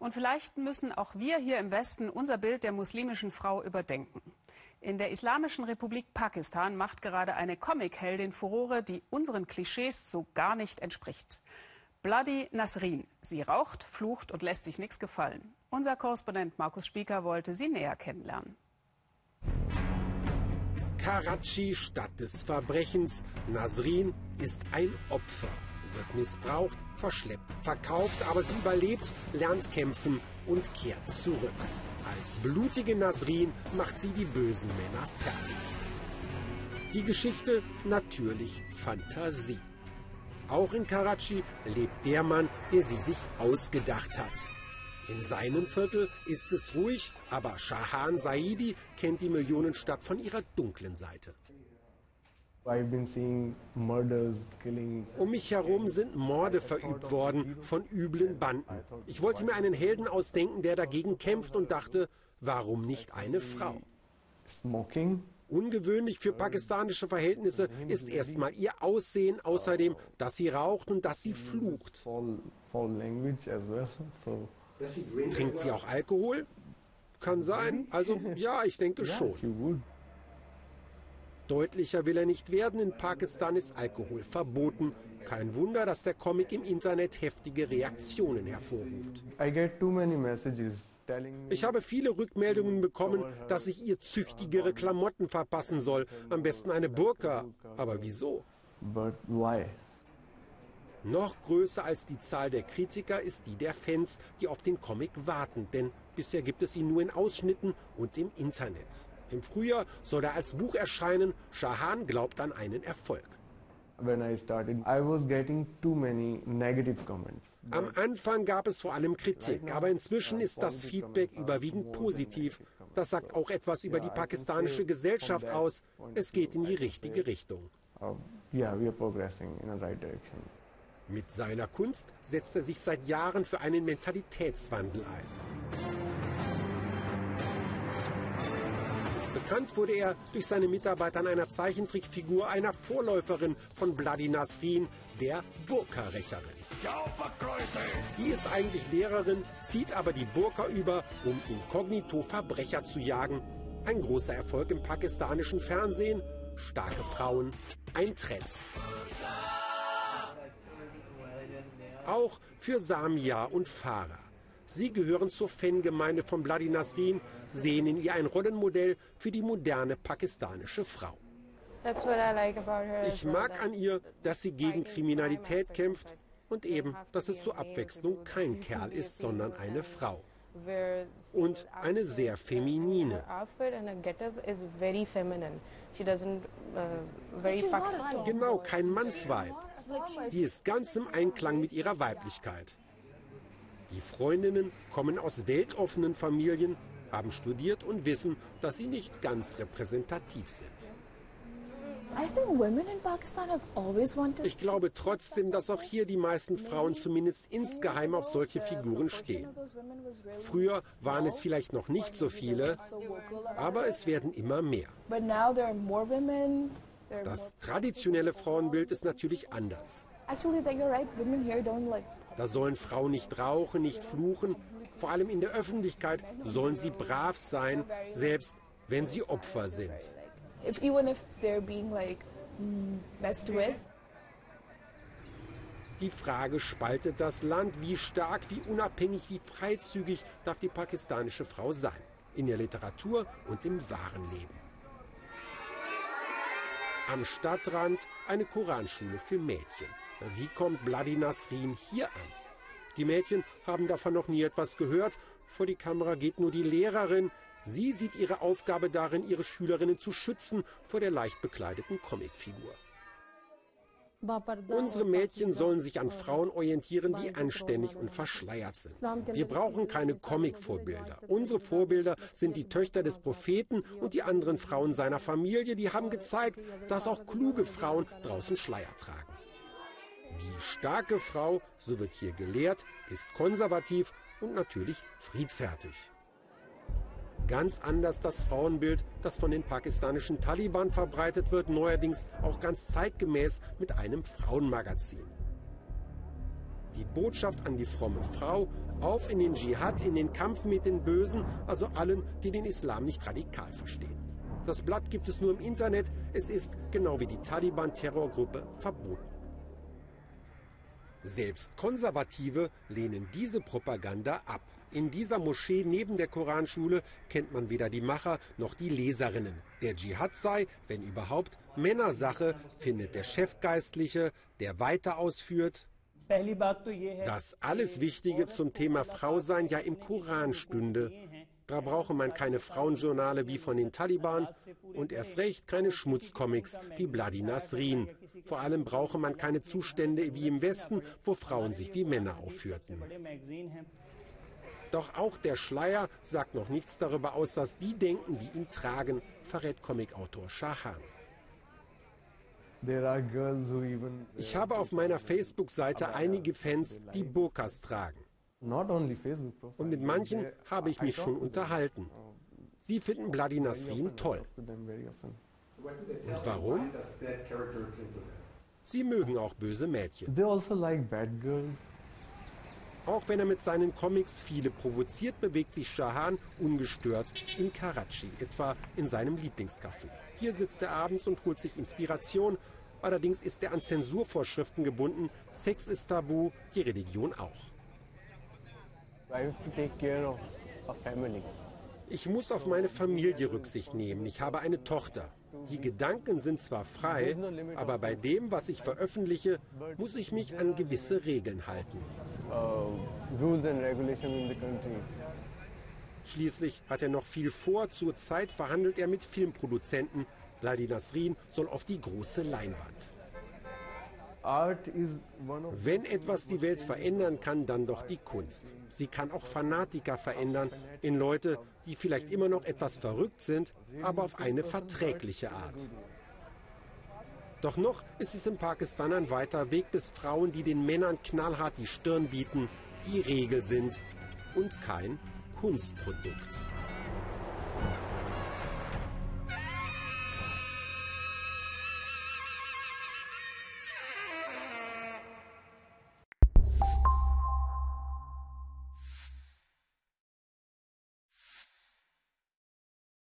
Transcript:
Und vielleicht müssen auch wir hier im Westen unser Bild der muslimischen Frau überdenken. In der Islamischen Republik Pakistan macht gerade eine Comic-Heldin Furore, die unseren Klischees so gar nicht entspricht. Bloody Nasrin. Sie raucht, flucht und lässt sich nichts gefallen. Unser Korrespondent Markus Spieker wollte sie näher kennenlernen. Karachi, Stadt des Verbrechens. Nasrin ist ein Opfer, wird missbraucht, verschleppt, verkauft, aber sie überlebt, lernt kämpfen und kehrt zurück. Als blutige Nasrin macht sie die bösen Männer fertig. Die Geschichte natürlich Fantasie. Auch in Karachi lebt der Mann, der sie sich ausgedacht hat. In seinem Viertel ist es ruhig, aber Shahan Saidi kennt die Millionenstadt von ihrer dunklen Seite. Um mich herum sind Morde verübt worden von üblen Banden. Ich wollte mir einen Helden ausdenken, der dagegen kämpft und dachte, warum nicht eine Frau? Ungewöhnlich für pakistanische Verhältnisse ist erstmal ihr Aussehen, außerdem, dass sie raucht und dass sie flucht. Trinkt sie auch Alkohol? Kann sein. Also ja, ich denke schon. Deutlicher will er nicht werden. In Pakistan ist Alkohol verboten. Kein Wunder, dass der Comic im Internet heftige Reaktionen hervorruft. Ich habe viele Rückmeldungen bekommen, dass ich ihr züchtigere Klamotten verpassen soll. Am besten eine Burka. Aber wieso? Noch größer als die Zahl der Kritiker ist die der Fans, die auf den Comic warten, denn bisher gibt es ihn nur in Ausschnitten und im Internet. Im Frühjahr soll er als Buch erscheinen. Shahan glaubt an einen Erfolg. Am Anfang gab es vor allem Kritik, aber inzwischen ist das Feedback überwiegend positiv. Das sagt auch etwas über die pakistanische Gesellschaft aus. Es geht in die richtige Richtung. Mit seiner Kunst setzt er sich seit Jahren für einen Mentalitätswandel ein. Bekannt wurde er durch seine Mitarbeit an einer Zeichentrickfigur, einer Vorläuferin von Bloody Nasrin, der Burka-Rächerin. Die ist eigentlich Lehrerin, zieht aber die Burka über, um inkognito Verbrecher zu jagen. Ein großer Erfolg im pakistanischen Fernsehen. Starke Frauen, ein Trend. Auch für Samia und Farah. Sie gehören zur Fangemeinde von Bloody Nasrin, sehen in ihr ein Rollenmodell für die moderne pakistanische Frau. Ich mag an ihr, dass sie gegen Kriminalität kämpft und eben, dass es zur Abwechslung kein Kerl ist, sondern eine Frau. Und eine sehr feminine. Genau, kein Mannsweib. Sie ist ganz im Einklang mit ihrer Weiblichkeit. Die Freundinnen kommen aus weltoffenen Familien, haben studiert und wissen, dass sie nicht ganz repräsentativ sind. Ich glaube trotzdem, dass auch hier die meisten Frauen zumindest insgeheim auf solche Figuren stehen. Früher waren es vielleicht noch nicht so viele, aber es werden immer mehr. Das traditionelle Frauenbild ist natürlich anders. Da sollen Frauen nicht rauchen, nicht fluchen. Vor allem in der Öffentlichkeit sollen sie brav sein, selbst wenn sie Opfer sind. Die Frage spaltet das Land. Wie stark, wie unabhängig, wie freizügig darf die pakistanische Frau sein? In der Literatur und im wahren Leben. Am Stadtrand eine Koranschule für Mädchen. Wie kommt Bloody Nasrin hier an? Die Mädchen haben davon noch nie etwas gehört. Vor die Kamera geht nur die Lehrerin. Sie sieht ihre Aufgabe darin, ihre Schülerinnen zu schützen vor der leicht bekleideten Comicfigur. Unsere Mädchen sollen sich an Frauen orientieren, die anständig und verschleiert sind. Wir brauchen keine Comic-Vorbilder. Unsere Vorbilder sind die Töchter des Propheten und die anderen Frauen seiner Familie, die haben gezeigt, dass auch kluge Frauen draußen Schleier tragen. Die starke Frau, so wird hier gelehrt, ist konservativ und natürlich friedfertig. Ganz anders das Frauenbild, das von den pakistanischen Taliban verbreitet wird, neuerdings auch ganz zeitgemäß mit einem Frauenmagazin. Die Botschaft an die fromme Frau, auf in den Dschihad, in den Kampf mit den Bösen, also allen, die den Islam nicht radikal verstehen. Das Blatt gibt es nur im Internet, es ist, genau wie die Taliban-Terrorgruppe, verboten. Selbst Konservative lehnen diese Propaganda ab. In dieser Moschee neben der Koranschule kennt man weder die Macher noch die Leserinnen. Der Dschihad sei, wenn überhaupt, Männersache, findet der Chefgeistliche, der weiter ausführt, dass alles Wichtige zum Thema Frausein ja im Koran stünde. Da brauche man keine Frauenjournale wie von den Taliban und erst recht keine Schmutzcomics wie Bloody Nasrin. Vor allem brauche man keine Zustände wie im Westen, wo Frauen sich wie Männer aufführten. Doch auch der Schleier sagt noch nichts darüber aus, was die denken, die ihn tragen, verrät Comicautor Shahan. Ich habe auf meiner Facebook-Seite einige Fans, die Burkas tragen. Und mit manchen habe ich mich schon unterhalten. Sie finden Bloody Nasrin toll. Und warum? Sie mögen auch böse Mädchen. Also auch wenn er mit seinen Comics viele provoziert, bewegt sich Shahan ungestört in Karachi, etwa in seinem Lieblingscafé. Hier sitzt er abends und holt sich Inspiration. Allerdings ist er an Zensurvorschriften gebunden. Sex ist tabu, die Religion auch. Ich muss auf meine Familie Rücksicht nehmen. Ich habe eine Tochter. Die Gedanken sind zwar frei, aber bei dem, was ich veröffentliche, muss ich mich an gewisse Regeln halten. Schließlich hat er noch viel vor. Zurzeit verhandelt er mit Filmproduzenten. Ladi Nasrin soll auf die große Leinwand. Wenn etwas die Welt verändern kann, dann doch die Kunst. Sie kann auch Fanatiker verändern in Leute, die vielleicht immer noch etwas verrückt sind, aber auf eine verträgliche Art. Doch noch ist es in Pakistan ein weiter Weg, bis Frauen, die den Männern knallhart die Stirn bieten, die Regel sind und kein Kunstprodukt.